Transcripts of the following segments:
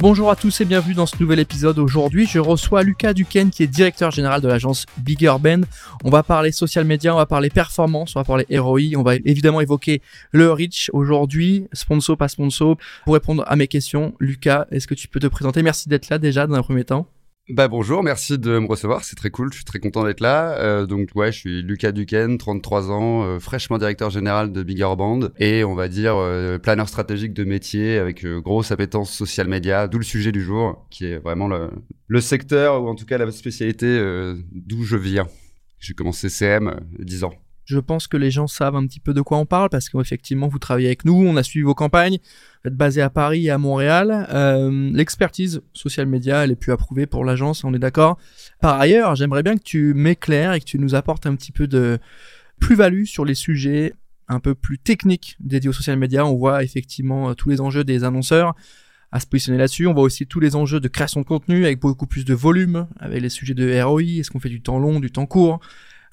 Bonjour à tous et bienvenue dans ce nouvel épisode. Aujourd'hui, je reçois Lucas Duquesne qui est directeur général de l'agence Bigger Band. On va parler social media, on va parler performance, on va parler ROI, on va évidemment évoquer le reach aujourd'hui, sponsor, pas sponsor. Pour répondre à mes questions, Lucas, est-ce que tu peux te présenter? Merci d'être là déjà dans un premier temps. Bah bonjour, merci de me recevoir, c'est très cool, je suis très content d'être là. Euh, donc ouais, je suis Lucas Duquesne, 33 ans, euh, fraîchement directeur général de Bigger Band et on va dire euh, planeur stratégique de métier avec grosse appétence social media, d'où le sujet du jour, qui est vraiment le, le secteur ou en tout cas la spécialité d'où je viens. J'ai commencé CM 10 ans. Je pense que les gens savent un petit peu de quoi on parle parce qu'effectivement, vous travaillez avec nous, on a suivi vos campagnes, vous êtes basé à Paris et à Montréal. Euh, l'expertise social media, elle est plus approuvée pour l'agence, on est d'accord. Par ailleurs, j'aimerais bien que tu m'éclaires et que tu nous apportes un petit peu de plus-value sur les sujets un peu plus techniques dédiés au social media. On voit effectivement euh, tous les enjeux des annonceurs à se positionner là-dessus. On voit aussi tous les enjeux de création de contenu avec beaucoup plus de volume, avec les sujets de ROI. Est-ce qu'on fait du temps long, du temps court?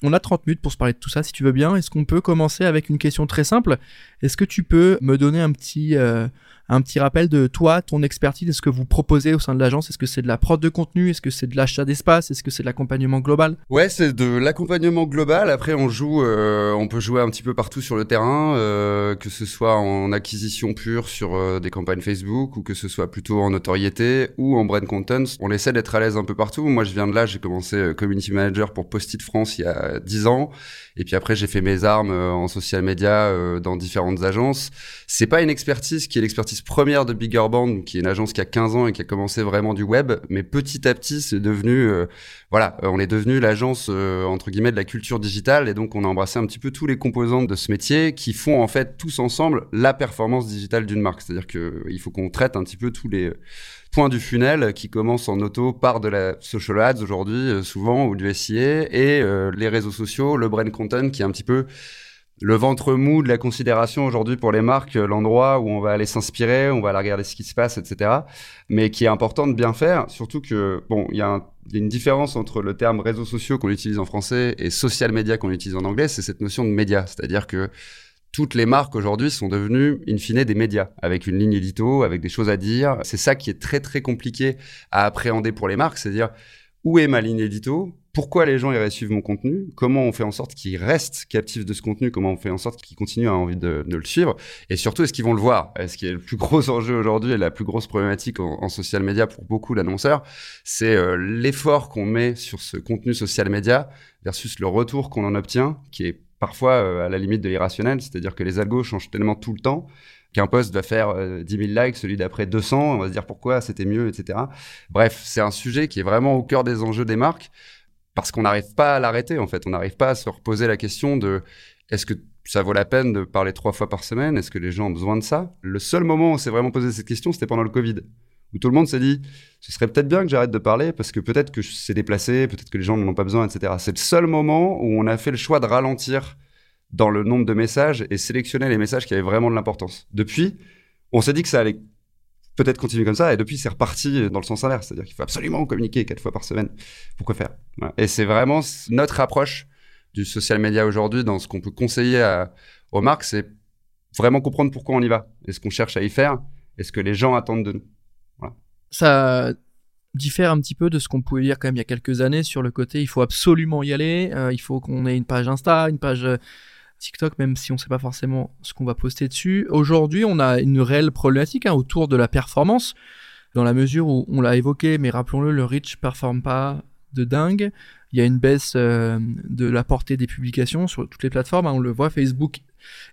On a 30 minutes pour se parler de tout ça, si tu veux bien. Est-ce qu'on peut commencer avec une question très simple? Est-ce que tu peux me donner un petit, euh, un petit rappel de toi, ton expertise, de ce que vous proposez au sein de l'agence Est-ce que c'est de la prod de contenu Est-ce que c'est de l'achat d'espace Est-ce que c'est de l'accompagnement global? Ouais, c'est de l'accompagnement global. Après, on joue, euh, on peut jouer un petit peu partout sur le terrain, euh, que ce soit en acquisition pure sur euh, des campagnes Facebook ou que ce soit plutôt en notoriété ou en brand content. On essaie d'être à l'aise un peu partout. Moi, je viens de là, j'ai commencé community manager pour Post-it France il y a 10 ans. Et puis après, j'ai fait mes armes en social media dans différentes agences. C'est pas une expertise qui est l'expertise première de Bigger Band, qui est une agence qui a 15 ans et qui a commencé vraiment du web, mais petit à petit, c'est devenu, euh, voilà, euh, on est devenu l'agence euh, entre guillemets de la culture digitale, et donc on a embrassé un petit peu tous les composants de ce métier qui font en fait tous ensemble la performance digitale d'une marque. C'est-à-dire que il faut qu'on traite un petit peu tous les points du funnel qui commencent en auto par de la social ads aujourd'hui souvent ou du SIA et les réseaux sociaux, le brand content qui est un petit peu le ventre mou de la considération aujourd'hui pour les marques, euh, l'endroit où on va aller s'inspirer, on va aller regarder ce qui se passe, etc. Mais qui est important de bien faire, surtout que, bon, il y, a une différence entre le terme réseaux sociaux qu'on utilise en français et social media qu'on utilise en anglais, c'est cette notion de média. C'est-à-dire que toutes les marques aujourd'hui sont devenues, in fine, des médias, avec une ligne édito, avec des choses à dire. C'est ça qui est très, très compliqué à appréhender pour les marques, c'est-à-dire où est ma ligne édito? Pourquoi les gens iraient suivre mon contenu, comment on fait en sorte qu'ils restent captifs de ce contenu, comment on fait en sorte qu'ils continuent à avoir envie de, le suivre, et surtout est-ce qu'ils vont le voir? Ce qui est le plus gros enjeu aujourd'hui et la plus grosse problématique en, social media pour beaucoup d'annonceurs, c'est euh, l'effort qu'on met sur ce contenu social media versus le retour qu'on en obtient, qui est parfois euh, à la limite de l'irrationnel, c'est-à-dire que les algos changent tellement tout le temps qu'un post va faire 10 euh, 000 likes, celui d'après 200, on va se dire pourquoi c'était mieux, etc. Bref, c'est un sujet qui est vraiment au cœur des enjeux des marques parce qu'on n'arrive pas à l'arrêter en fait. On n'arrive pas à se reposer la question de est-ce que ça vaut la peine de parler trois fois par semaine? Est-ce que les gens ont besoin de ça? Le seul moment où on s'est vraiment posé cette question, c'était pendant le Covid, où tout le monde s'est dit ce serait peut-être bien que j'arrête de parler parce que peut-être que c'est déplacé, peut-être que les gens n'en ont pas besoin, etc. C'est le seul moment où on a fait le choix de ralentir dans le nombre de messages et sélectionner les messages qui avaient vraiment de l'importance. Depuis, on s'est dit que ça allait peut-être continuer comme ça. Et depuis, c'est reparti dans le sens inverse. C'est-à-dire qu'il faut absolument communiquer quatre fois par semaine. Pourquoi faire? Et c'est vraiment notre approche du social media aujourd'hui dans ce qu'on peut conseiller aux marques, c'est vraiment comprendre pourquoi on y va. Est-ce qu'on cherche à y faire Est-ce que les gens attendent de nous Ça diffère un petit peu de ce qu'on pouvait dire quand même il y a quelques années sur le côté il faut absolument y aller, euh, il faut qu'on ait une page Insta, une page euh, TikTok, même si on ne sait pas forcément ce qu'on va poster dessus. Aujourd'hui, on a une réelle problématique hein, autour de la performance, dans la mesure où on l'a évoqué, mais rappelons-le, le reach performe pas de dingue. Il y a une baisse euh, de la portée des publications sur toutes les plateformes. Hein. on le voit, Facebook,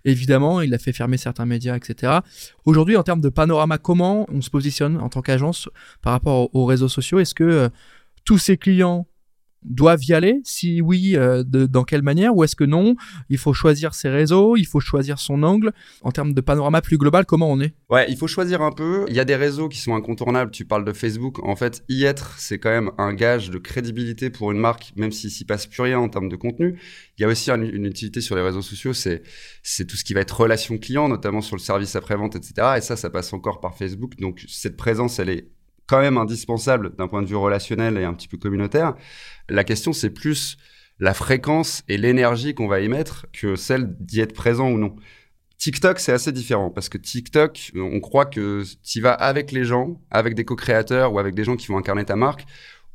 évidemment, il a fait fermer certains médias, etc. Aujourd'hui, en termes de panorama, comment on se positionne en tant qu'agence par rapport aux réseaux sociaux? Est-ce que euh, tous ces clients doivent y aller? Si oui, euh, dans quelle manière? Ou est-ce que non? Il faut choisir ses réseaux, il faut choisir son angle. En termes de panorama plus global, comment on est? Ouais, il faut choisir un peu. Il y a des réseaux qui sont incontournables. Tu parles de Facebook. En fait, y être, c'est quand même un gage de crédibilité pour une marque, même s'il s'y passe plus rien en termes de contenu. Il y a aussi une, utilité sur les réseaux sociaux, c'est c'est tout ce qui va être relation client, notamment sur le service après-vente, etc. Et ça, ça passe encore par Facebook. Donc, cette présence, elle est quand même indispensable d'un point de vue relationnel et un petit peu communautaire. La question, c'est plus la fréquence et l'énergie qu'on va y mettre que celle d'y être présent ou non. TikTok, c'est assez différent parce que TikTok, on croit que tu vas avec les gens, avec des co-créateurs ou avec des gens qui vont incarner ta marque,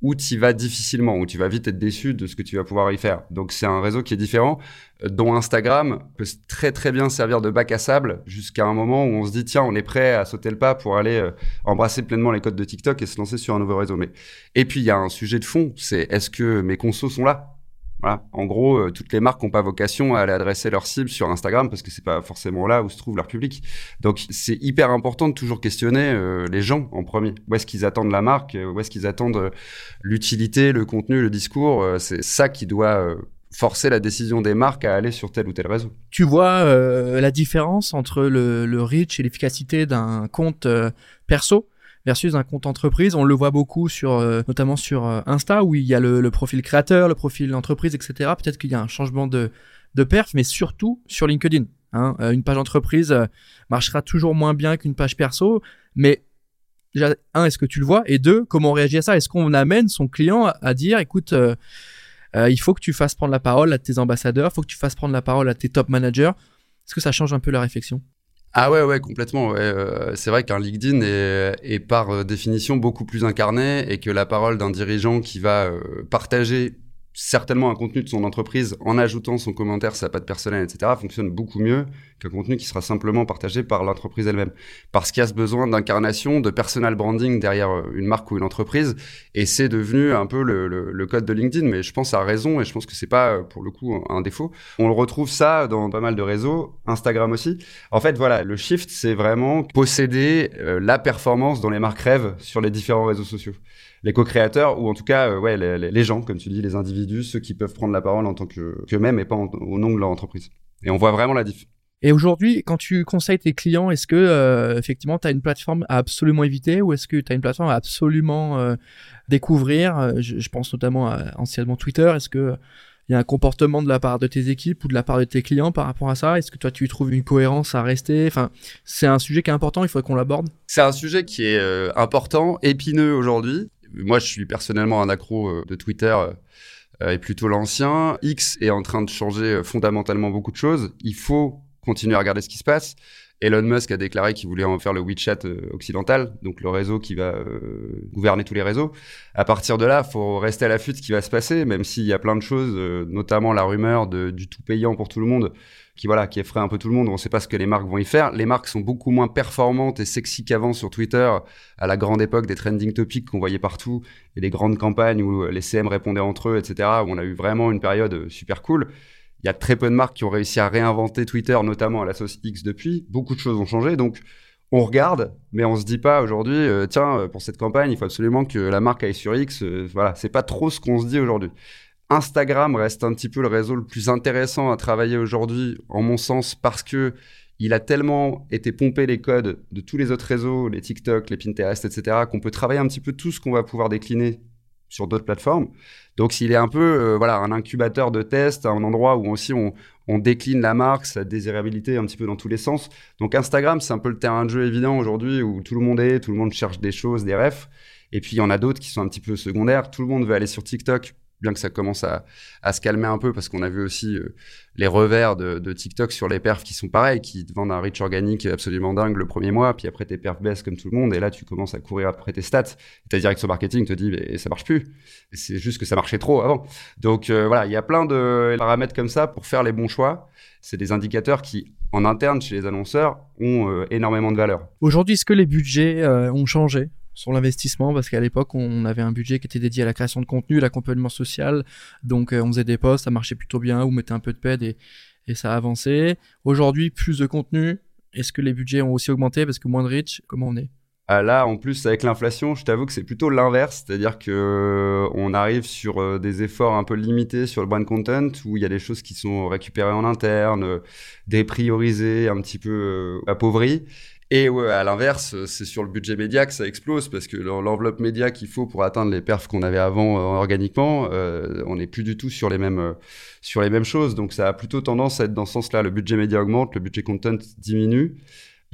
ou tu vas difficilement, ou tu vas vite être déçu de ce que tu vas pouvoir y faire. Donc c'est un réseau qui est différent, euh, dont Instagram peut très très bien servir de bac à sable jusqu'à un moment où on se dit tiens on est prêt à sauter le pas pour aller euh, embrasser pleinement les codes de TikTok et se lancer sur un nouveau réseau. Mais et puis il y a un sujet de fond, c'est est-ce que mes consos sont là? Voilà. En gros, euh, toutes les marques n'ont pas vocation à aller adresser leur cible sur Instagram parce que c'est pas forcément là où se trouve leur public. Donc, c'est hyper important de toujours questionner euh, les gens en premier. Où est-ce qu'ils attendent la marque? Où est-ce qu'ils attendent euh, l'utilité, le contenu, le discours? C'est ça qui doit forcer la décision des marques à aller sur tel ou tel réseau. Tu vois la différence entre le, le reach et l'efficacité d'un compte perso? Versus un compte entreprise. On le voit beaucoup sur, euh, notamment sur euh, Insta où il y a le, profil créateur, le profil entreprise, etc. Peut-être qu'il y a un changement de, de perf, mais surtout sur LinkedIn. Hein. Euh, une page entreprise marchera toujours moins bien qu'une page perso, mais déjà, un, est-ce que tu le vois? Et deux, comment on réagit à ça? Est-ce qu'on amène son client à, dire, écoute, il faut que tu fasses prendre la parole à tes ambassadeurs, il faut que tu fasses prendre la parole à tes top managers? Est-ce que ça change un peu la réflexion? Ah ouais, ouais, complètement. Euh, c'est vrai qu'un LinkedIn est, est, par euh, définition beaucoup plus incarné et que la parole d'un dirigeant qui va euh, partager certainement un contenu de son entreprise en ajoutant son commentaire, sa patte personnelle, etc., fonctionne beaucoup mieux qu'un contenu qui sera simplement partagé par l'entreprise elle-même. Parce qu'il y a ce besoin d'incarnation, de personal branding derrière euh, une marque ou une entreprise, et c'est devenu un peu le, code de LinkedIn, mais je pense à raison, et je pense que c'est pas, euh, pour le coup, un défaut. On le retrouve ça dans pas mal de réseaux, Instagram aussi. En fait, voilà, le shift, c'est vraiment posséder euh, la performance dont les marques rêvent sur les différents réseaux sociaux les co-créateurs ou en tout cas euh, ouais les, gens comme tu dis les individus ceux qui peuvent prendre la parole en tant que qu'eux-mêmes et pas au nom de leur entreprise et on voit vraiment la diff et aujourd'hui, quand tu conseilles tes clients, est-ce que euh, effectivement tu as une plateforme à absolument éviter ou est-ce que tu as une plateforme à absolument euh, découvrir? Je, pense notamment à anciennement Twitter. Est-ce que il y a un comportement de la part de tes équipes ou de la part de tes clients par rapport à ça? Est-ce que toi tu trouves une cohérence à rester? Enfin, c'est un sujet qui est important. Il faudrait qu'on l'aborde. C'est un sujet qui est important, épineux aujourd'hui moi, je suis personnellement un accro euh, de Twitter euh, et plutôt l'ancien. X est en train de changer euh, fondamentalement beaucoup de choses. Il faut continuer à regarder ce qui se passe. Elon Musk a déclaré qu'il voulait en faire le WeChat occidental, donc le réseau qui va gouverner tous les réseaux. À partir de là, faut rester à l'affût de ce qui va se passer, même s'il y a plein de choses, notamment la rumeur du tout payant pour tout le monde, qui voilà, qui effraie un peu tout le monde. On ne sait pas ce que les marques vont y faire. Les marques sont beaucoup moins performantes et sexy qu'avant sur Twitter, à la grande époque des trending topics qu'on voyait partout et des grandes campagnes où les CM répondaient entre eux, etc. Où on a eu vraiment une période super cool. Il y a très peu de marques qui ont réussi à réinventer Twitter, notamment à la sauce X depuis. Beaucoup de choses ont changé, donc on regarde, mais on se dit pas aujourd'hui, euh, tiens, pour cette campagne, il faut absolument que la marque aille sur X. Euh, voilà, c'est pas trop ce qu'on se dit aujourd'hui. Instagram reste un petit peu le réseau le plus intéressant à travailler aujourd'hui, en mon sens, parce que il a tellement été pompé les codes de tous les autres réseaux, les TikTok, les Pinterest, etc., qu'on peut travailler un petit peu tout ce qu'on va pouvoir décliner sur d'autres plateformes. Donc, s'il est un peu, euh, voilà, un incubateur de test, un endroit où aussi on, on, décline la marque, sa désirabilité un petit peu dans tous les sens. Donc, Instagram, c'est un peu le terrain de jeu évident aujourd'hui où tout le monde est, tout le monde cherche des choses, des refs. Et puis, il y en a d'autres qui sont un petit peu secondaires. Tout le monde veut aller sur TikTok bien que ça commence à, se calmer un peu parce qu'on a vu aussi euh, les revers de, TikTok sur les perfs qui sont pareils, qui te vendent un reach organique absolument dingue le premier mois, puis après tes perfs baissent comme tout le monde, et là tu commences à courir après tes stats. Ta direction marketing te dit, mais ça marche plus. C'est juste que ça marchait trop avant. Donc euh, voilà, il y a plein de paramètres comme ça pour faire les bons choix. C'est des indicateurs qui, en interne chez les annonceurs, ont euh, énormément de valeur. Aujourd'hui, est-ce que les budgets ont changé? Sur l'investissement parce qu'à l'époque on avait un budget qui était dédié à la création de contenu, l'accompagnement social, donc euh, on faisait des posts, ça marchait plutôt bien, on mettait un peu de paid et, et ça avançait. Aujourd'hui plus de contenu, est-ce que les budgets ont aussi augmenté parce que moins de reach, comment on est? Ah, Là, en plus, avec l'inflation, je t'avoue que c'est plutôt l'inverse, c'est-à-dire que euh, on arrive sur euh, des efforts un peu limités sur le brand content, où il y a des choses qui sont récupérées en interne, dépriorisées, un petit peu appauvries, et à l'inverse, c'est sur le budget média que ça explose parce que l'enveloppe média qu'il faut pour atteindre les perfs qu'on avait avant euh, organiquement, euh, on n'est plus du tout sur les mêmes euh, sur les mêmes choses. Donc ça a plutôt tendance à être dans ce sens-là. Le budget média augmente, le budget content diminue.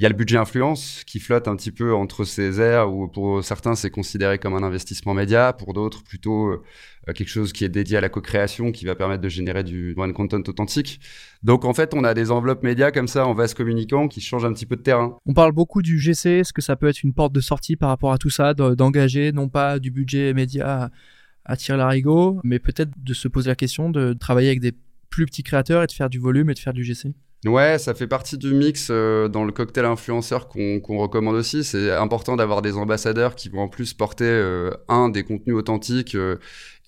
Il y a le budget influence qui flotte un petit peu entre ces airs où pour certains c'est considéré comme un investissement média, pour d'autres plutôt euh, quelque chose qui est dédié à la co-création qui va permettre de générer du one content authentique. Donc en fait on a des enveloppes médias comme ça en vase communicant qui changent un petit peu de terrain. On parle beaucoup du GC, est-ce que ça peut être une porte de sortie par rapport à tout ça, d'engager non pas du budget média à tirer l'arigot, mais peut-être de se poser la question de travailler avec des plus petits créateurs et de faire du volume et de faire du GC Ouais, ça fait partie du mix euh, dans le cocktail influenceur qu'on recommande aussi. C'est important d'avoir des ambassadeurs qui vont en plus porter euh, un des contenus authentiques euh,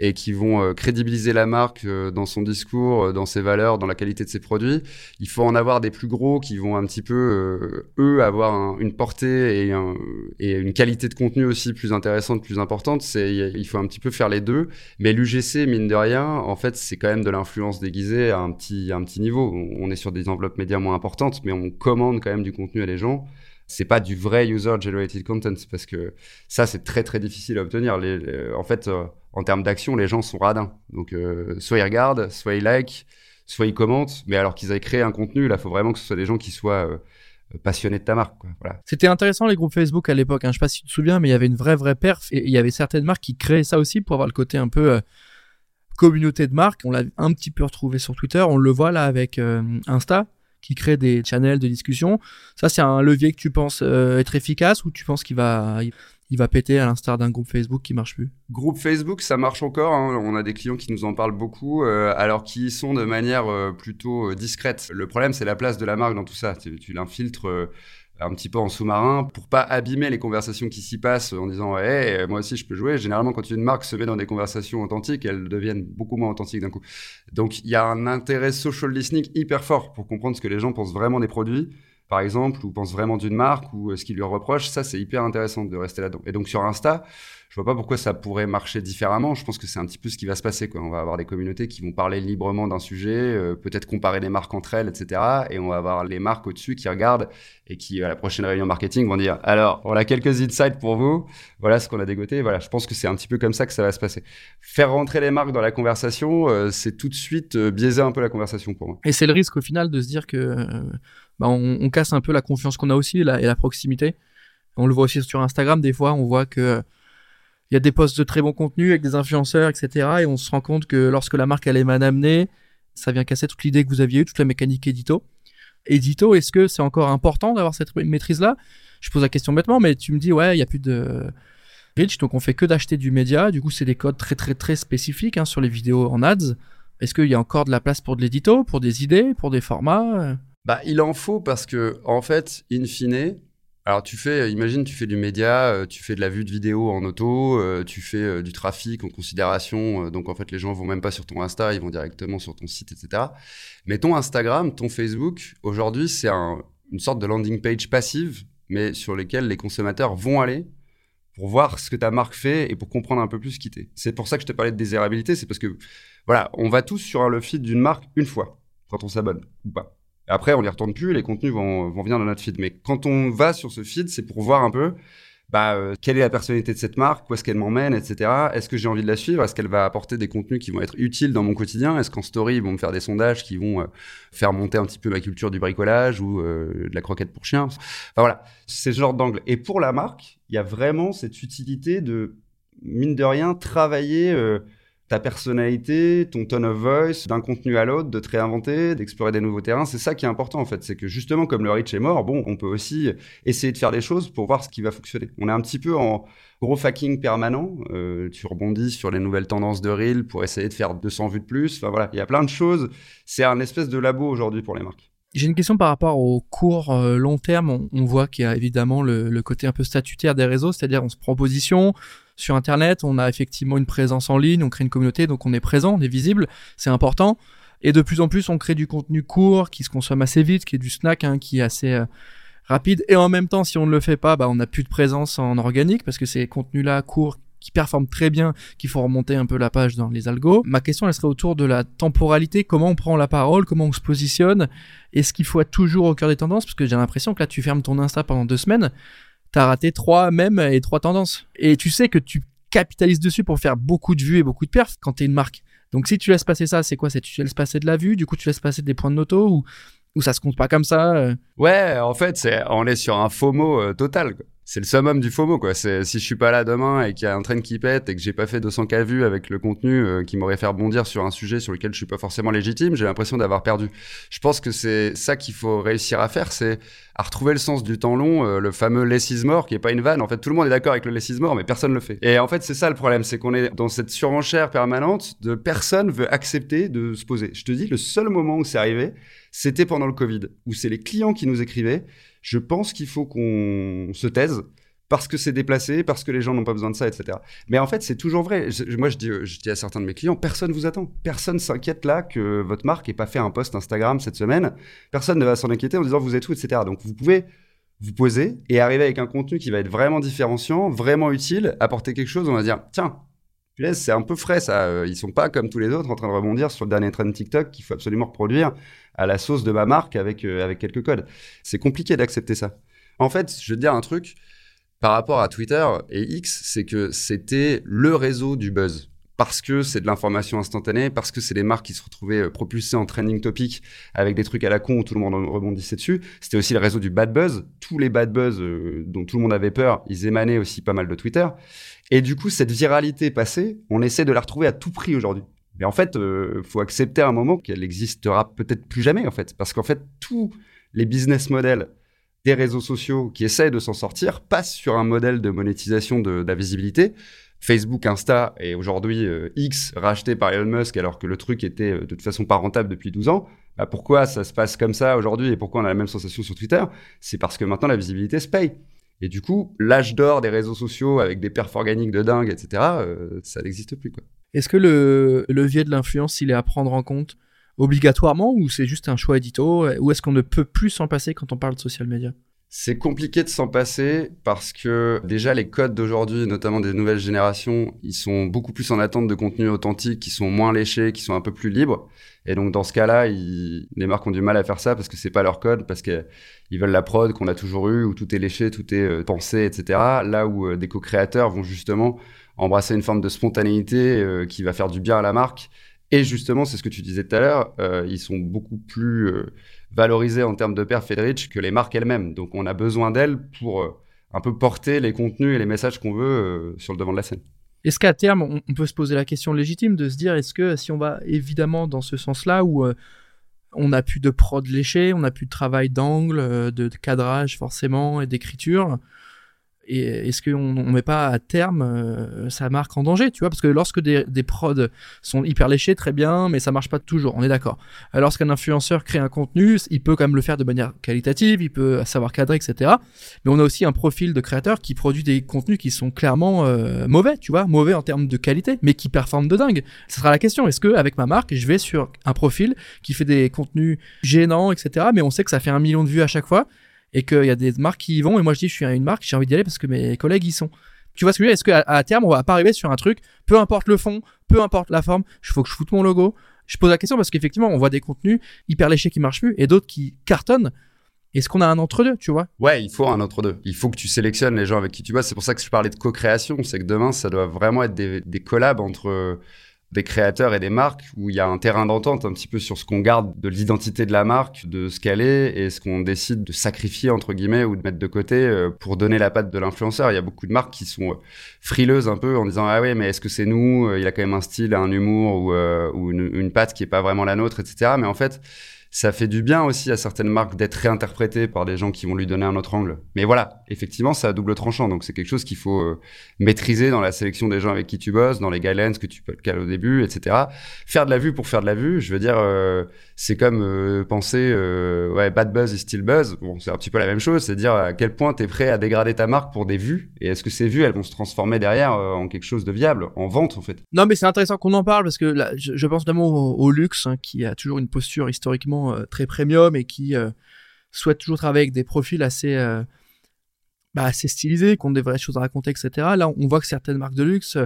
et qui vont crédibiliser la marque dans son discours, dans ses valeurs, dans la qualité de ses produits. Il faut en avoir des plus gros qui vont un petit peu eux avoir une portée et, et, une qualité de contenu aussi plus intéressante, plus importante. C'est il faut un petit peu faire les deux. Mais l'UGC mine de rien, en fait, c'est quand même de l'influence déguisée à un petit à un petit niveau. On est sur des enveloppes médias moins importantes, mais on commande quand même du contenu à les gens. C'est pas du vrai user generated content parce que ça c'est très très difficile à obtenir. En fait, euh, en termes d'action, les gens sont radins. Donc euh, soit ils regardent, soit ils like, soit ils commentent. Mais alors qu'ils aient créé un contenu, là, faut vraiment que ce soit des gens qui soient euh, passionnés de ta marque. Voilà. C'était intéressant les groupes Facebook à l'époque. Hein. Je sais pas si tu te souviens, mais il y avait une vraie vraie perf et il y avait certaines marques qui créaient ça aussi pour avoir le côté un peu communauté de marques. On l'a un petit peu retrouvé sur Twitter. On le voit là avec Insta qui crée des channels de discussion. Ça, c'est un levier que tu penses euh, être efficace ou tu penses qu'il va, il va péter à l'instar d'un groupe Facebook qui marche plus? Groupe Facebook, ça marche encore. Hein. On a des clients qui nous en parlent beaucoup, euh, alors qui sont de manière euh, plutôt discrète. Le problème, c'est la place de la marque dans tout ça. Tu l'infiltres un petit peu en sous-marin pour pas abîmer les conversations qui s'y passent en disant hey, moi aussi je peux jouer. Généralement, quand une marque se met dans des conversations authentiques, elles deviennent beaucoup moins authentiques d'un coup. Donc, il y a un intérêt social listening hyper fort pour comprendre ce que les gens pensent vraiment des produits, par exemple, ou pensent vraiment d'une marque ou ce qu'ils lui reprochent. Ça, c'est hyper intéressant de rester là-dedans. Et donc, sur Insta, je vois pas pourquoi ça pourrait marcher différemment. Je pense que c'est un petit peu ce qui va se passer. Quoi. On va avoir des communautés qui vont parler librement d'un sujet, euh, peut-être comparer des marques entre elles, etc. Et on va avoir les marques au-dessus qui regardent et qui, à la prochaine réunion marketing, vont dire alors, on a quelques insights pour vous. Voilà ce qu'on a dégoté. Voilà, je pense que c'est un petit peu comme ça que ça va se passer. Faire rentrer les marques dans la conversation, euh, c'est tout de suite euh, biaiser un peu la conversation pour moi. Et c'est le risque au final de se dire que bah, on, casse un peu la confiance qu'on a aussi et la proximité. On le voit aussi sur Instagram, des fois, on voit que il y a des posts de très bon contenu avec des influenceurs, etc. Et on se rend compte que lorsque la marque elle est mal amenée, ça vient casser toute l'idée que vous aviez eue, toute la mécanique édito. Édito, est-ce que c'est encore important d'avoir cette maîtrise-là? Je pose la question bêtement, mais tu me dis, ouais, il n'y a plus de reach, donc on fait que d'acheter du média. Du coup, c'est des codes très, très, très spécifiques hein, sur les vidéos en ads. Est-ce qu'il y a encore de la place pour de l'édito, pour des idées, pour des formats? Bah, il en faut parce que, en fait, in fine, alors tu fais, imagine, tu fais du média, euh, tu fais de la vue de vidéo en auto, euh, tu fais euh, du trafic en considération, donc en fait les gens vont même pas sur ton Insta, ils vont directement sur ton site, etc. Mais ton Instagram, ton Facebook, aujourd'hui c'est une sorte de landing page passive, mais sur lesquels les consommateurs vont aller pour voir ce que ta marque fait et pour comprendre un peu plus qui t'es. C'est pour ça que je te parlais de désirabilité, c'est parce que voilà, on va tous sur le feed d'une marque une fois quand on s'abonne ou pas. Après, on les retourne plus, les contenus vont, vont venir dans notre feed. Mais quand on va sur ce feed, c'est pour voir un peu bah, euh, quelle est la personnalité de cette marque, où est-ce qu'elle m'emmène, etc. Est-ce que j'ai envie de la suivre? Est-ce qu'elle va apporter des contenus qui vont être utiles dans mon quotidien? Est-ce qu'en story, ils vont me faire des sondages qui vont euh, faire monter un petit peu ma culture du bricolage ou euh, de la croquette pour chien Enfin voilà, c'est ce genre d'angle. Et pour la marque, il y a vraiment cette utilité de, mine de rien, travailler ta personnalité, ton tone of voice, d'un contenu à l'autre, de te réinventer, d'explorer des nouveaux terrains. C'est ça qui est important en fait. C'est que justement, comme le reach est mort, bon, on peut aussi essayer de faire des choses pour voir ce qui va fonctionner. On est un petit peu en gros hacking permanent. Euh, tu rebondis sur les nouvelles tendances de reel pour essayer de faire 200 vues de plus. Enfin voilà, il y a plein de choses. C'est un espèce de labo aujourd'hui pour les marques. J'ai une question par rapport au court euh, long terme. On, voit qu'il y a évidemment le, le, côté un peu statutaire des réseaux, c'est-à-dire on se prend position, sur Internet, on a effectivement une présence en ligne, on crée une communauté, donc on est présent, on est visible, c'est important. Et de plus en plus, on crée du contenu court, qui se consomme assez vite, qui est du snack, hein, qui est assez euh, rapide. Et en même temps, si on ne le fait pas, bah, on n'a plus de présence en organique, parce que ces contenus-là courts qui performent très bien, qu'il faut remonter un peu la page dans les algos. Ma question, elle serait autour de la temporalité, comment on prend la parole, comment on se positionne, est-ce qu'il faut être toujours au cœur des tendances, parce que j'ai l'impression que là, tu fermes ton Insta pendant deux semaines, t'as raté trois mêmes et trois tendances. Et tu sais que tu capitalises dessus pour faire beaucoup de vues et beaucoup de perfs quand t'es une marque. Donc si tu laisses passer ça, c'est quoi? C'est tu laisses passer de la vue, du coup tu laisses passer des points de noto ou Ou ça se compte pas comme ça euh? Ouais, en fait, c'est, on est sur un FOMO euh, total. C'est le summum du FOMO, quoi. C'est, si je suis pas là demain et qu'il y a un train qui pète et que j'ai pas fait 200 k vues avec le contenu euh, qui m'aurait fait rebondir sur un sujet sur lequel je suis pas forcément légitime, j'ai l'impression d'avoir perdu. Je pense que c'est ça qu'il faut réussir à faire, c'est à retrouver le sens du temps long, euh, le fameux less is more, qui est pas une vanne. En fait, tout le monde est d'accord avec le less is more, mais personne le fait. Et en fait, c'est ça le problème, c'est qu'on est dans cette surenchère permanente de personne veut accepter de se poser. Je te dis, le seul moment où c'est arrivé, c'était pendant le Covid, où c'est les clients qui nous écrivaient. Je pense qu'il faut qu'on se taise parce que c'est déplacé, parce que les gens n'ont pas besoin de ça, etc. Mais en fait, c'est toujours vrai. Je- moi, je dis, je dis à certains de mes clients, personne vous attend. Personne s'inquiète là que votre marque ait pas fait un post Instagram cette semaine. Personne ne va s'en inquiéter en disant vous êtes où, etc. Donc, vous pouvez vous poser et arriver avec un contenu qui va être vraiment différenciant, vraiment utile, apporter quelque chose. On va dire, tiens, c'est un peu frais ça. Euh, Ils sont pas comme tous les autres en train de rebondir sur le dernier trend TikTok qu'il faut absolument reproduire à la sauce de ma marque avec, euh, avec quelques codes. C'est compliqué d'accepter ça. En fait, je vais te dire un truc par rapport à Twitter et X, c'est que c'était le réseau du buzz. Parce que c'est de l'information instantanée, parce que c'est des marques qui se retrouvaient euh, propulsées en trending topic avec des trucs à la con où tout le monde rebondissait dessus. C'était aussi le réseau du bad buzz. Tous les bad buzz euh, dont tout le monde avait peur, ils émanaient aussi pas mal de Twitter. Et du coup, cette viralité passée, on essaie de la retrouver à tout prix aujourd'hui. Mais en fait, euh, faut accepter à un moment qu'elle existera peut-être plus jamais, en fait. Parce qu'en fait, tous les business models des réseaux sociaux qui essayent de s'en sortir passent sur un modèle de monétisation de la visibilité. Facebook, Insta et aujourd'hui euh, X racheté par Elon Musk alors que le truc était euh, de toute façon pas rentable depuis 12 ans. Bah, pourquoi ça se passe comme ça aujourd'hui et pourquoi on a la même sensation sur Twitter? C'est parce que maintenant la visibilité se paye. Et du coup, l'âge d'or des réseaux sociaux avec des perfs organiques de dingue, etc., euh, ça n'existe plus. Est-ce que le levier de l'influence, il est à prendre en compte obligatoirement ou c'est juste un choix édito? Ou est-ce qu'on ne peut plus s'en passer quand on parle de social media? C'est compliqué de s'en passer parce que déjà les codes d'aujourd'hui, notamment des nouvelles générations, ils sont beaucoup plus en attente de contenus authentiques, qui sont moins léchés, qui sont un peu plus libres. Et donc dans ce cas-là, les marques ont du mal à faire ça parce que c'est pas leur code, parce qu'ils veulent la prod qu'on a toujours eu, où tout est léché, tout est euh, pensé, etc. Là où euh, des co-créateurs vont justement embrasser une forme de spontanéité euh, qui va faire du bien à la marque. Et justement, c'est ce que tu disais tout à l'heure, ils sont beaucoup plus valorisés en termes de perf et que les marques elles-mêmes. Donc on a besoin d'elles pour euh, un peu porter les contenus et les messages qu'on veut euh, sur le devant de la scène. Est-ce qu'à terme, on, peut se poser la question légitime de se dire, est-ce que si on va évidemment dans ce sens-là, où euh, on n'a plus de prod léché, on n'a plus de travail d'angle, de cadrage forcément et d'écriture, et est-ce qu'on ne met pas à terme euh, sa marque en danger, tu vois? Parce que lorsque des, des prods sont hyper léchés, très bien, mais ça marche pas toujours, on est d'accord. Lorsqu'un influenceur crée un contenu, il peut quand même le faire de manière qualitative, il peut savoir cadrer, etc. Mais on a aussi un profil de créateur qui produit des contenus qui sont clairement euh, mauvais, tu vois, mauvais en termes de qualité, mais qui performent de dingue. Ce sera la question. Est-ce que avec ma marque, je vais sur un profil qui fait des contenus gênants, etc. Mais on sait que ça fait un million de vues à chaque fois et qu'il y a des marques qui y vont. Et moi, je dis, je suis une marque, j'ai envie d'y aller parce que mes collègues y sont. Tu vois ce que je veux dire? Est-ce qu'à à terme, on va pas arriver sur un truc, peu importe le fond, peu importe la forme, il faut que je foute mon logo. Je pose la question parce qu'effectivement, on voit des contenus hyper léchés qui marchent plus et d'autres qui cartonnent. Est-ce qu'on a un entre-deux, tu vois? Ouais, il faut un entre deux. Il faut que tu sélectionnes les gens avec qui tu bosses. C'est pour ça que je parlais de co-création. C'est que demain, ça doit vraiment être des, des collabs entre des créateurs et des marques où il y a un terrain d'entente un petit peu sur ce qu'on garde de l'identité de la marque, de ce qu'elle est et ce qu'on décide de sacrifier entre guillemets ou de mettre de côté euh, pour donner la patte de l'influenceur. Il y a beaucoup de marques qui sont euh, frileuses un peu en disant ah ouais mais est-ce que c'est nous? Euh, Il a quand même un style, un humour ou, une, une patte qui est pas vraiment la nôtre, etc. Mais en fait ça fait du bien aussi à certaines marques d'être réinterprétées par des gens qui vont lui donner un autre angle. Mais voilà, effectivement, c'est à double tranchant. Donc, c'est quelque chose qu'il faut euh, maîtriser dans la sélection des gens avec qui tu bosses, dans les guidelines que tu peux caler au début, etc. Faire de la vue pour faire de la vue, je veux dire, euh, c'est comme euh, penser, ouais, bad buzz et still buzz. Bon, c'est un petit peu la même chose. C'est dire à quel point tu es prêt à dégrader ta marque pour des vues. Et est-ce que ces vues, elles vont se transformer derrière en quelque chose de viable, en vente, en fait? Non, mais c'est intéressant qu'on en parle parce que là, je, pense notamment au, au luxe, hein, qui a toujours une posture historiquement euh, très premium et qui euh, souhaite toujours travailler avec des profils assez, euh, bah, assez stylisés, qui ont des vraies choses à raconter, etc. Là, on voit que certaines marques de luxe,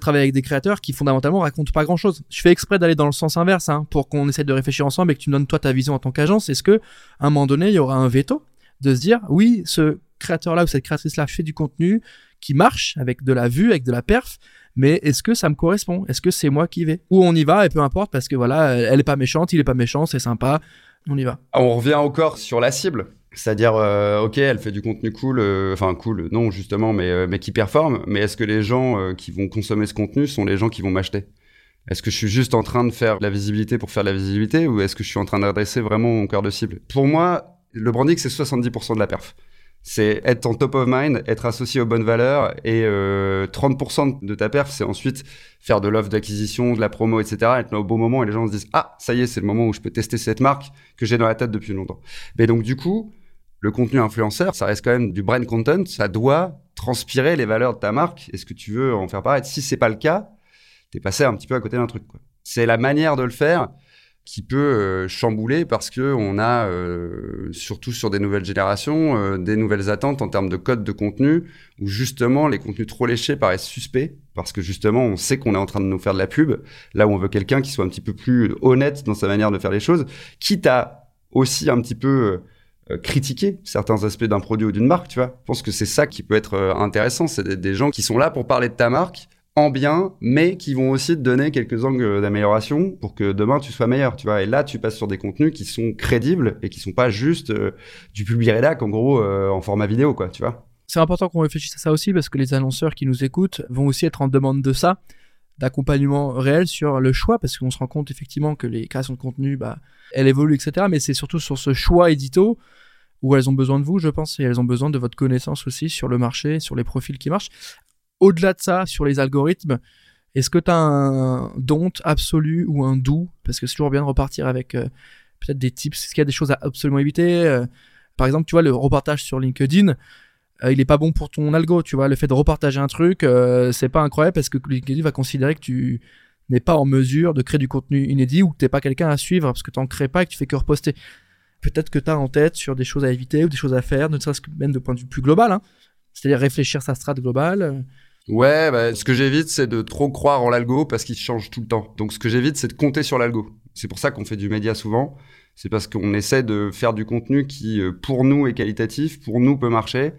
travaillent avec des créateurs qui fondamentalement racontent pas grand-chose. Je fais exprès d'aller dans le sens inverse hein, pour qu'on essaie de réfléchir ensemble et que tu donnes toi ta vision en tant qu'agence. Est-ce que un moment donné, il y aura un veto de se dire, oui, ce créateur-là ou cette créatrice-là fait du contenu qui marche avec de la vue, avec de la perf, mais est-ce que ça me correspond? Est-ce que c'est moi qui vais? Ou on y va et peu importe parce que voilà, elle est pas méchante, il est pas méchant, c'est sympa. On y va. On revient encore sur la cible. C'est-à-dire, euh, ok, elle fait du contenu cool, euh, enfin cool, non justement, mais, euh, mais qui performe. Mais est-ce que les gens qui vont consommer ce contenu sont les gens qui vont m'acheter? Est-ce que je suis juste en train de faire la visibilité pour faire la visibilité ou est-ce que je suis en train d'adresser vraiment mon cœur de cible? Pour moi, le branding, c'est 70% de la perf c'est être en top of mind, être associé aux bonnes valeurs et euh, 30% de ta perf, c'est ensuite faire de l'offre d'acquisition, de la promo, etc. Être là au bon moment et les gens se disent ah ça y est c'est le moment où je peux tester cette marque que j'ai dans la tête depuis longtemps. Mais donc du coup le contenu influenceur, ça reste quand même du brand content, ça doit transpirer les valeurs de ta marque. Est-ce que tu veux en faire paraître? Si c'est pas le cas, t'es passé un petit peu à côté d'un truc. C'est la manière de le faire qui peut euh, chambouler parce que on a euh, surtout sur des nouvelles générations euh, des nouvelles attentes en termes de code de contenu où justement les contenus trop léchés paraissent suspects parce que justement on sait qu'on est en train de nous faire de la pub là où on veut quelqu'un qui soit un petit peu plus honnête dans sa manière de faire les choses quitte à aussi un petit peu critiquer certains aspects d'un produit ou d'une marque, tu vois. Je pense que c'est ça qui peut être intéressant, c'est des gens qui sont là pour parler de ta marque, en bien, mais qui vont aussi te donner quelques angles d'amélioration pour que demain tu sois meilleur, tu vois. Et là, tu passes sur des contenus qui sont crédibles et qui sont pas juste euh, du public rédac, en gros, euh, en format vidéo, quoi, tu vois. C'est important qu'on réfléchisse à ça aussi parce que les annonceurs qui nous écoutent vont aussi être en demande de ça, d'accompagnement réel sur le choix, parce qu'on se rend compte effectivement que les créations de contenu, bah, elles évoluent, etc. Mais c'est surtout sur ce choix édito où elles ont besoin de vous, je pense, et elles ont besoin de votre connaissance aussi sur le marché, sur les profils qui marchent. Au-delà de ça, sur les algorithmes, est-ce que tu as un don't absolu ou un do? Parce que c'est toujours bien de repartir avec euh, peut-être des tips. Est-ce qu'il y a des choses à absolument éviter? Euh, Par exemple, tu vois, le repartage sur LinkedIn, euh, il est pas bon pour ton algo. Tu vois, le fait de repartager un truc, c'est pas incroyable parce que LinkedIn va considérer que tu n'es pas en mesure de créer du contenu inédit ou que tu n'es pas quelqu'un à suivre parce que tu n'en crées pas et que tu fais que reposter. Peut-être que tu as en tête sur des choses à éviter ou des choses à faire, ne serait-ce que même de point de vue plus global. Hein. C'est-à-dire réfléchir sa strate globale. Ouais, bah, ce que j'évite, c'est de trop croire en l'algo parce qu'il change tout le temps. Donc, ce que j'évite, c'est de compter sur l'algo. C'est pour ça qu'on fait du média souvent. C'est parce qu'on essaie de faire du contenu qui, euh, pour nous, est qualitatif, pour nous, peut marcher.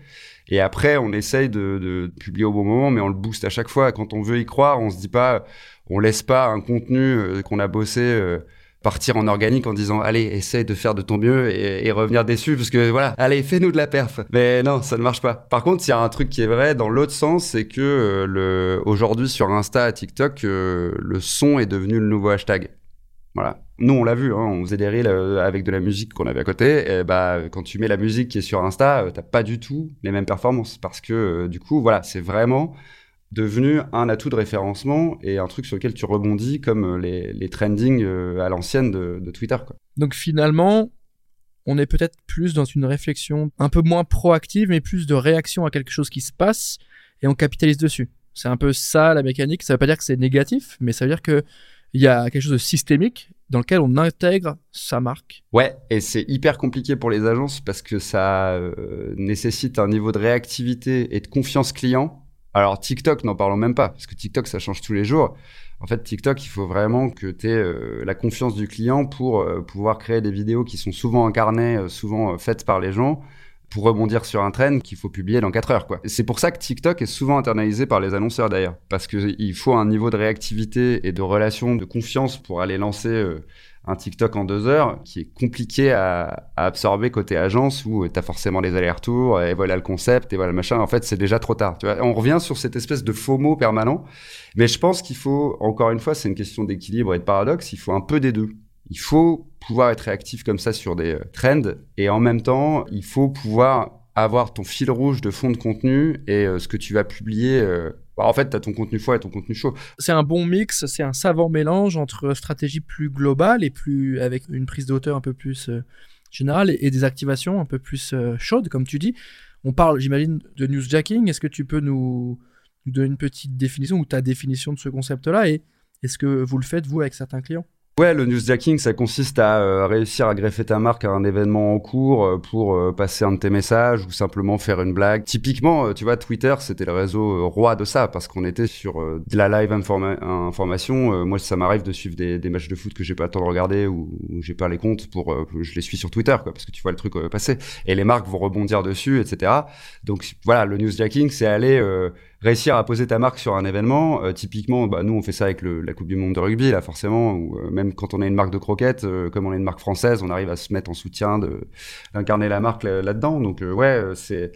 Et après, on essaye de, de, publier au bon moment, mais on le booste à chaque fois. Quand on veut y croire, on se dit pas, on laisse pas un contenu euh, qu'on a bossé euh, partir en organique en disant allez essaye de faire de ton mieux et, revenir déçu parce que voilà allez fais-nous de la perf. Mais non ça ne marche pas. Par contre il y a un truc qui est vrai dans l'autre sens c'est que euh, le aujourd'hui sur Insta TikTok euh, le son est devenu le nouveau hashtag. Voilà. Nous on l'a vu hein, on faisait des reels euh, avec de la musique qu'on avait à côté. Et bah quand tu mets la musique qui est sur Insta t'as pas du tout les mêmes performances parce que du coup voilà c'est vraiment devenu un atout de référencement et un truc sur lequel tu rebondis comme euh, les, les trendings euh, à l'ancienne de, de, Twitter. Quoi. Donc finalement, on est peut-être plus dans une réflexion un peu moins proactive, mais plus de réaction à quelque chose qui se passe et on capitalise dessus. C'est un peu ça la mécanique. Ça veut pas dire que c'est négatif, mais ça veut dire que il y a quelque chose de systémique dans lequel on intègre sa marque. Ouais, et c'est hyper compliqué pour les agences parce que ça euh, nécessite un niveau de réactivité et de confiance client alors TikTok, n'en parlons même pas, parce que TikTok, ça change tous les jours. En fait, TikTok, il faut vraiment que tu aies euh, la confiance du client pour euh, pouvoir créer des vidéos qui sont souvent incarnées, euh, souvent faites par les gens, pour rebondir sur un trend qu'il faut publier dans 4 heures. C'est pour ça que TikTok est souvent internalisé par les annonceurs d'ailleurs, parce qu'il faut un niveau de réactivité et de relation, de confiance pour aller lancer un TikTok en deux heures qui est compliqué à, absorber côté agence où tu as forcément les allers-retours et voilà le concept et voilà le machin. En fait, c'est déjà trop tard. Tu vois on revient sur cette espèce de FOMO permanent. Mais je pense qu'il faut, encore une fois, c'est une question d'équilibre et de paradoxe. Il faut un peu des deux. Il faut pouvoir être réactif comme ça sur des euh, trends et en même temps, il faut pouvoir avoir ton fil rouge de fond de contenu et euh, ce que tu vas publier euh, bah, en fait, tu as ton contenu froid et ton contenu chaud. C'est un bon mix, c'est un savant mélange entre stratégie plus globale et plus avec une prise de hauteur un peu plus euh, générale et, des activations un peu plus euh, chaudes, comme tu dis. On parle, j'imagine, de newsjacking. Est-ce que tu peux nous, nous donner une petite définition ou ta définition de ce concept-là et est-ce que vous le faites, vous, avec certains clients? Ouais, le newsjacking, ça consiste à euh, réussir à greffer ta marque à un événement en cours euh, pour euh, passer un de tes messages ou simplement faire une blague. Typiquement, tu vois, Twitter, c'était le réseau roi de ça parce qu'on était sur de la live information. moi, ça m'arrive de suivre des, matchs de foot que j'ai pas le temps de regarder ou, j'ai pas les comptes pour, je les suis sur Twitter, quoi, parce que tu vois le truc passer et les marques vont rebondir dessus, etc. Donc voilà, le newsjacking, c'est aller réussir à poser ta marque sur un événement. Euh, typiquement, bah, nous, on fait ça avec le, la Coupe du Monde de rugby, là, forcément. Ou euh, même quand on est une marque de croquettes, euh, comme on est une marque française, on arrive à se mettre en soutien, d'incarner la marque là-dedans. Donc, ouais, c'est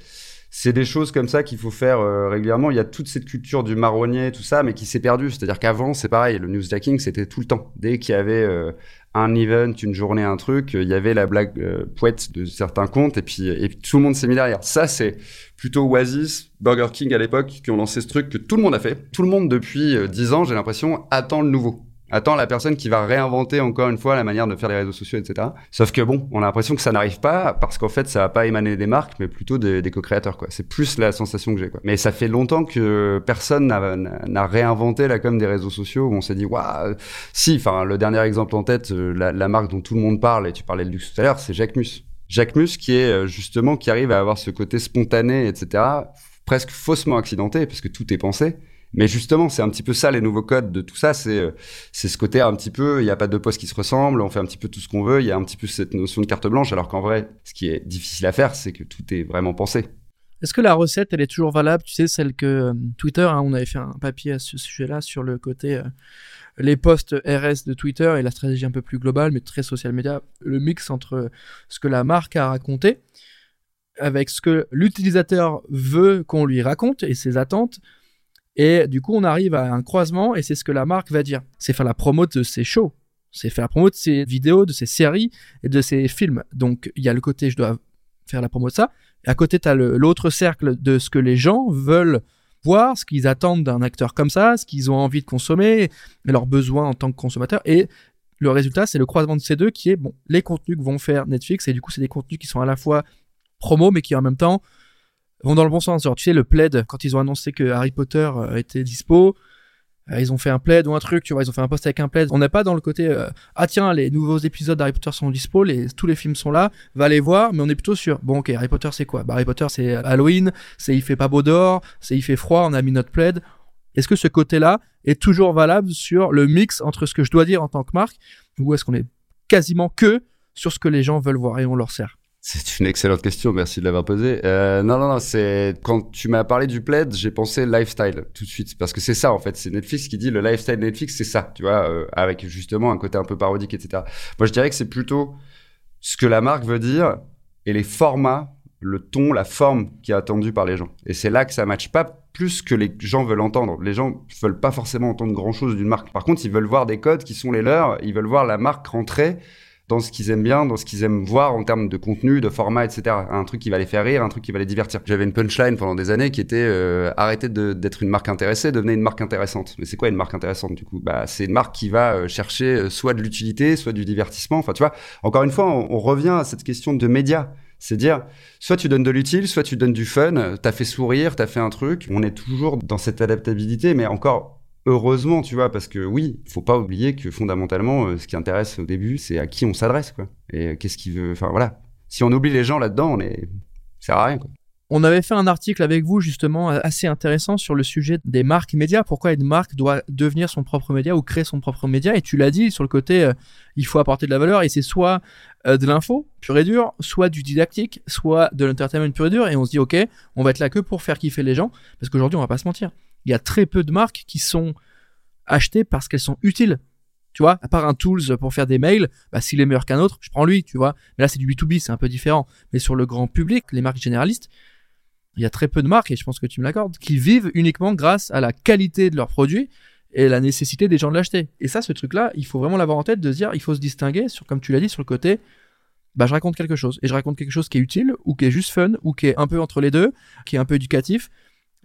c'est des choses comme ça qu'il faut faire régulièrement. Il y a toute cette culture du marronnier, tout ça, mais qui s'est perdue. C'est-à-dire qu'avant, c'est pareil, le newsjacking, c'était tout le temps. Dès qu'il y avait un event, une journée, un truc, il y avait la blague euh, poète de certains comptes et puis, et tout le monde s'est mis derrière. Ça, c'est plutôt Oasis, Burger King à l'époque qui ont lancé ce truc que tout le monde a fait. Tout le monde depuis euh, dix ans, j'ai l'impression, attend le nouveau attends la personne qui va réinventer encore une fois la manière de faire les réseaux sociaux, etc. Sauf que bon, on a l'impression que ça n'arrive pas parce qu'en fait, ça va pas émaner des marques, mais plutôt des, des co-créateurs. C'est plus la sensation que j'ai. Mais ça fait longtemps que personne n'a réinventé la com des réseaux sociaux où on s'est dit, waouh, si, enfin, le dernier exemple en tête, euh, la, la, marque dont tout le monde parle, et tu parlais de luxe tout à l'heure, c'est Jacquemus. Jacquemus qui est euh, justement, qui arrive à avoir ce côté spontané, etc., presque faussement accidenté, parce que tout est pensé mais justement, c'est un petit peu ça les nouveaux codes de tout ça. C'est euh, c'est ce côté un petit peu, il n'y a pas de postes qui se ressemblent, on fait un petit peu tout ce qu'on veut. Il y a un petit peu cette notion de carte blanche, alors qu'en vrai, ce qui est difficile à faire, c'est que tout est vraiment pensé. Est-ce que la recette, elle est toujours valable? Tu sais, celle que euh, Twitter, hein, on avait fait un papier à ce sujet-là sur le côté euh, les posts RS de Twitter et la stratégie un peu plus globale, mais très social media, le mix entre ce que la marque a raconté avec ce que l'utilisateur veut qu'on lui raconte et ses attentes et du coup, on arrive à un croisement et c'est ce que la marque va dire. C'est faire la promo de ses shows. C'est faire la promo de ses vidéos, de ses séries et de ses films. Donc, il y a le côté, je dois faire la promo de ça. Et à côté, tu as l'autre cercle de ce que les gens veulent voir, ce qu'ils attendent d'un acteur comme ça, ce qu'ils ont envie de consommer, leurs besoins en tant que consommateurs. Et le résultat, c'est le croisement de ces deux qui est, bon, les contenus que vont faire Netflix. Et du coup, c'est des contenus qui sont à la fois promo, mais qui en même temps vont dans le bon sens. Genre, tu sais, le plaid, quand ils ont annoncé que Harry Potter euh, était dispo, euh, ils ont fait un plaid ou un truc, tu vois, ils ont fait un post avec un plaid. On n'est pas dans le côté, euh, ah tiens, les nouveaux épisodes d'Harry Potter sont dispo, les, tous les films sont là, va les voir, mais on est plutôt sur, bon ok, Harry Potter c'est quoi? Bah, Harry Potter c'est Halloween, c'est il fait pas beau dehors, c'est il fait froid, on a mis notre plaid. Est-ce que ce côté-là est toujours valable sur le mix entre ce que je dois dire en tant que marque, ou est-ce qu'on est quasiment que sur ce que les gens veulent voir et on leur sert? C'est une excellente question, merci de l'avoir posée. Euh, non, non, non, c'est quand tu m'as parlé du plaid, j'ai pensé lifestyle tout de suite parce que c'est ça en fait, c'est Netflix qui dit le lifestyle Netflix, c'est ça, tu vois, euh, avec justement un côté un peu parodique, etc. Moi, je dirais que c'est plutôt ce que la marque veut dire et les formats, le ton, la forme qui est attendue par les gens. Et c'est là que ça matche pas plus que les gens veulent entendre. Les gens veulent pas forcément entendre grand chose d'une marque. Par contre, ils veulent voir des codes qui sont les leurs, ils veulent voir la marque rentrer dans ce qu'ils aiment bien, dans ce qu'ils aiment voir en termes de contenu, de format, etc. Un truc qui va les faire rire, un truc qui va les divertir. J'avais une punchline pendant des années qui était euh, arrêtez d'être une marque intéressée, devenez une marque intéressante. Mais c'est quoi une marque intéressante du coup? Bah c'est une marque qui va euh, chercher euh, soit de l'utilité, soit du divertissement. Enfin tu vois, encore une fois, on, revient à cette question de médias. C'est dire, soit tu donnes de l'utile, soit tu donnes du fun, t'as fait sourire, t'as fait un truc. On est toujours dans cette adaptabilité, mais encore heureusement, tu vois, parce que oui, faut pas oublier que fondamentalement, euh, ce qui intéresse au début, c'est à qui on s'adresse, quoi. Et euh, qu'est-ce qu'il veut. Enfin voilà. Si on oublie les gens là-dedans, on est. Ça sert à rien, quoi. On avait fait un article avec vous justement assez intéressant sur le sujet des marques médias. Pourquoi une marque doit devenir son propre média ou créer son propre média? Et tu l'as dit sur le côté, euh, il faut apporter de la valeur et c'est soit de l'info pure et dure, soit du didactique, soit de l'entertainment pur et dur. Et on se dit ok, on va être là que pour faire kiffer les gens parce qu'aujourd'hui on va pas se mentir il y a très peu de marques qui sont achetées parce qu'elles sont utiles. Tu vois, à part un tools pour faire des mails, bah, s'il est meilleur qu'un autre, je prends lui, tu vois. Mais là, c'est du B2B, c'est un peu différent. Mais sur le grand public, les marques généralistes, il y a très peu de marques, et je pense que tu me l'accordes, qui vivent uniquement grâce à la qualité de leurs produits et la nécessité des gens de l'acheter. Et ça, ce truc-là, il faut vraiment l'avoir en tête de se dire, il faut se distinguer sur, comme tu l'as dit, sur le côté, bah, je raconte quelque chose. Et je raconte quelque chose qui est utile, ou qui est juste fun, ou qui est un peu entre les deux, qui est un peu éducatif.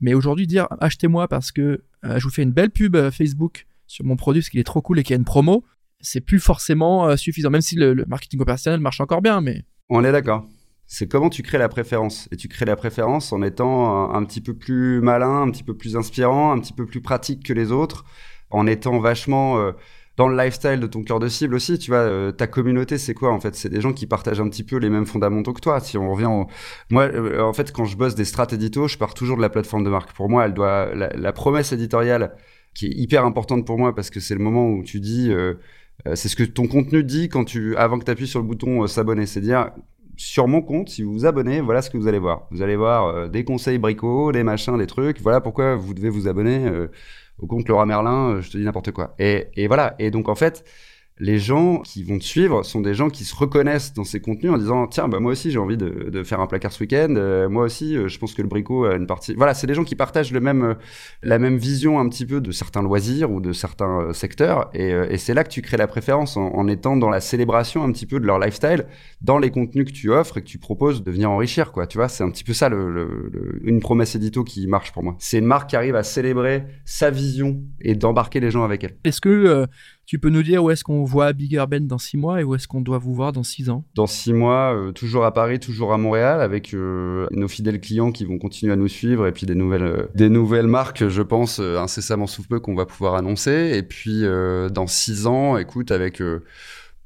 Mais aujourd'hui, dire achetez-moi parce que euh, je vous fais une belle pub euh, Facebook sur mon produit parce qu'il est trop cool et qu'il y a une promo, c'est plus forcément euh, suffisant. Même si le, marketing opérationnel marche encore bien, mais. On est d'accord. C'est comment tu crées la préférence. Et tu crées la préférence en étant un, petit peu plus malin, un petit peu plus inspirant, un petit peu plus pratique que les autres, en étant vachement dans le lifestyle de ton cœur de cible aussi, tu vois, euh, ta communauté, c'est quoi en fait? C'est des gens qui partagent un petit peu les mêmes fondamentaux que toi. Si on revient, moi, euh, en fait, quand je bosse des strates édito, je pars toujours de la plateforme de marque. Pour moi, elle doit la, promesse éditoriale qui est hyper importante pour moi parce que c'est le moment où tu dis, euh, c'est ce que ton contenu dit quand tu, avant que tu appuies sur le bouton s'abonner, c'est dire sur mon compte, si vous vous abonnez, voilà ce que vous allez voir. Vous allez voir des conseils bricots, des machins, des trucs. Voilà pourquoi vous devez vous abonner au compte Laura Merlin. je te dis n'importe quoi. Et, et voilà. Et donc en fait, les gens qui vont te suivre sont des gens qui se reconnaissent dans ces contenus en disant tiens bah moi aussi j'ai envie de, faire un placard ce week-end euh, moi aussi euh, je pense que le bricot a une partie. Voilà c'est des gens qui partagent le même euh, la même vision un petit peu de certains loisirs ou de certains secteurs et, c'est là que tu crées la préférence en, étant dans la célébration un petit peu de leur lifestyle dans les contenus que tu offres et que tu proposes de venir enrichir quoi. Tu vois c'est un petit peu ça le, une promesse édito qui marche pour moi. C'est une marque qui arrive à célébrer sa vision et d'embarquer les gens avec elle. Est-ce que tu peux nous dire où est-ce qu'on voit Bigger Ben dans six mois et où est-ce qu'on doit vous voir dans six ans? Dans six mois, euh, toujours à Paris, toujours à Montréal, avec euh, nos fidèles clients qui vont continuer à nous suivre et puis des nouvelles, euh, des nouvelles marques, je pense, incessamment sous peu qu'on va pouvoir annoncer. Et puis dans six ans, écoute, avec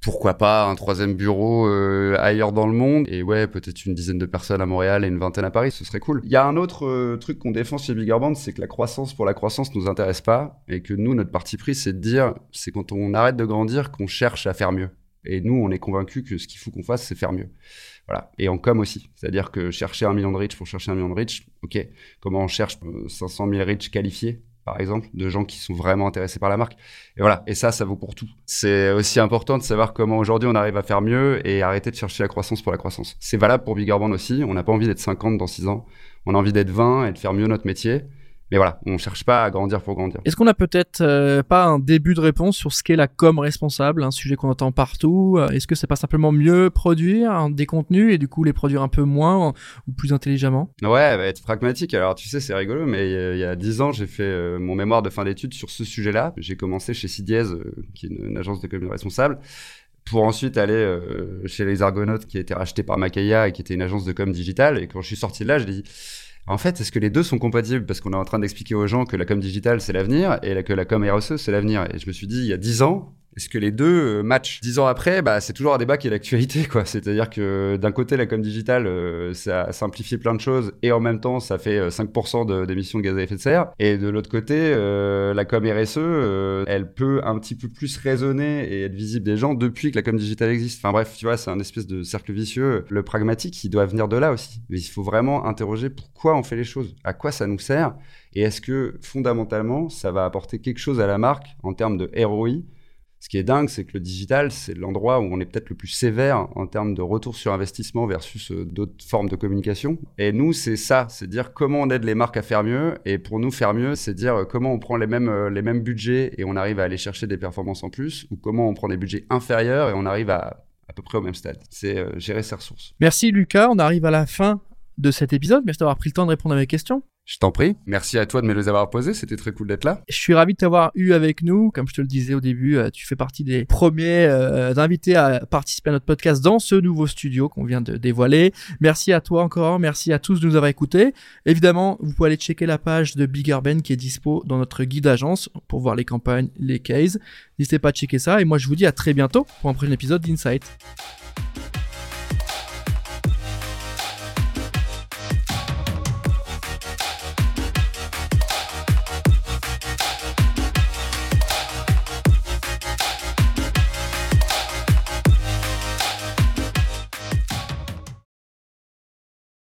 pourquoi pas un troisième bureau euh, ailleurs dans le monde et ouais peut-être une dizaine de personnes à Montréal et une vingtaine à Paris ce serait cool il y a un autre euh, truc qu'on défend chez Bigger Band c'est que la croissance pour la croissance nous intéresse pas et que nous notre parti pris c'est de dire c'est quand on arrête de grandir qu'on cherche à faire mieux et nous on est convaincus que ce qu'il faut qu'on fasse c'est faire mieux voilà. Et en com aussi. C'est-à-dire que chercher un million de reach pour chercher un million de reach, ok. Comment on cherche 500 000 reach qualifiés? Par exemple, de gens qui sont vraiment intéressés par la marque. Et voilà, et ça, ça vaut pour tout. C'est aussi important de savoir comment aujourd'hui on arrive à faire mieux et arrêter de chercher la croissance pour la croissance. C'est valable pour Bigger Band aussi. On n'a pas envie d'être 50 dans 6 ans. On a envie d'être 20 et de faire mieux notre métier. Mais voilà, on cherche pas à grandir pour grandir. Est-ce qu'on a peut-être euh, pas un début de réponse sur ce qu'est la com responsable, un sujet qu'on entend partout euh, Est-ce que c'est pas simplement mieux produire hein, des contenus et du coup les produire un peu moins ou plus intelligemment? Ouais, bah, être pragmatique. Alors tu sais, c'est rigolo, mais il y a dix ans, j'ai fait euh, mon mémoire de fin d'études sur ce sujet-là. J'ai commencé chez CDS, qui est une, agence de com responsable pour ensuite aller chez les Argonautes qui a été racheté par Makaya et qui était une agence de com digital. Et quand je suis sorti de là, je dit en fait, est-ce que les deux sont compatibles? Parce qu'on est en train d'expliquer aux gens que la com digitale, c'est l'avenir et que la com RSE, c'est l'avenir. Et je me suis dit, il y a dix ans, est-ce que les deux euh, matchent Dix ans après, bah, c'est toujours un débat qui est d'actualité, quoi. C'est-à-dire que d'un côté, la com digitale, euh, ça a simplifié plein de choses et en même temps, ça fait 5% euh, d'émissions de, gaz à effet de serre. Et de l'autre côté, la com RSE, elle peut un petit peu plus résonner et être visible des gens depuis que la com digitale existe. Enfin bref, tu vois, c'est un espèce de cercle vicieux. Le pragmatique, il doit venir de là aussi. Mais il faut vraiment interroger pourquoi on fait les choses, à quoi ça nous sert et est-ce que fondamentalement, ça va apporter quelque chose à la marque en termes de ROI ce qui est dingue, c'est que le digital, c'est l'endroit où on est peut-être le plus sévère en termes de retour sur investissement versus euh, d'autres formes de communication. Et nous, c'est ça, c'est dire comment on aide les marques à faire mieux. Et pour nous, faire mieux, c'est dire euh, comment on prend les mêmes, euh, les mêmes budgets et on arrive à aller chercher des performances en plus, ou comment on prend des budgets inférieurs et on arrive à à peu près au même stade. C'est gérer ses ressources. Merci Lucas, on arrive à la fin de cet épisode. Merci d'avoir pris le temps de répondre à mes questions. Je t'en prie. Merci à toi de me les avoir posés. C'était très cool d'être là. Je suis ravi de t'avoir eu avec nous. Comme je te le disais au début, euh, tu fais partie des premiers euh, invités à participer à notre podcast dans ce nouveau studio qu'on vient de dévoiler. Merci à toi encore. Merci à tous de nous avoir écoutés. Évidemment, vous pouvez aller checker la page de Bigger Ben qui est dispo dans notre guide agence pour voir les campagnes, les cases. N'hésitez pas à checker ça. Et moi, je vous dis à très bientôt pour un prochain épisode d'Insight.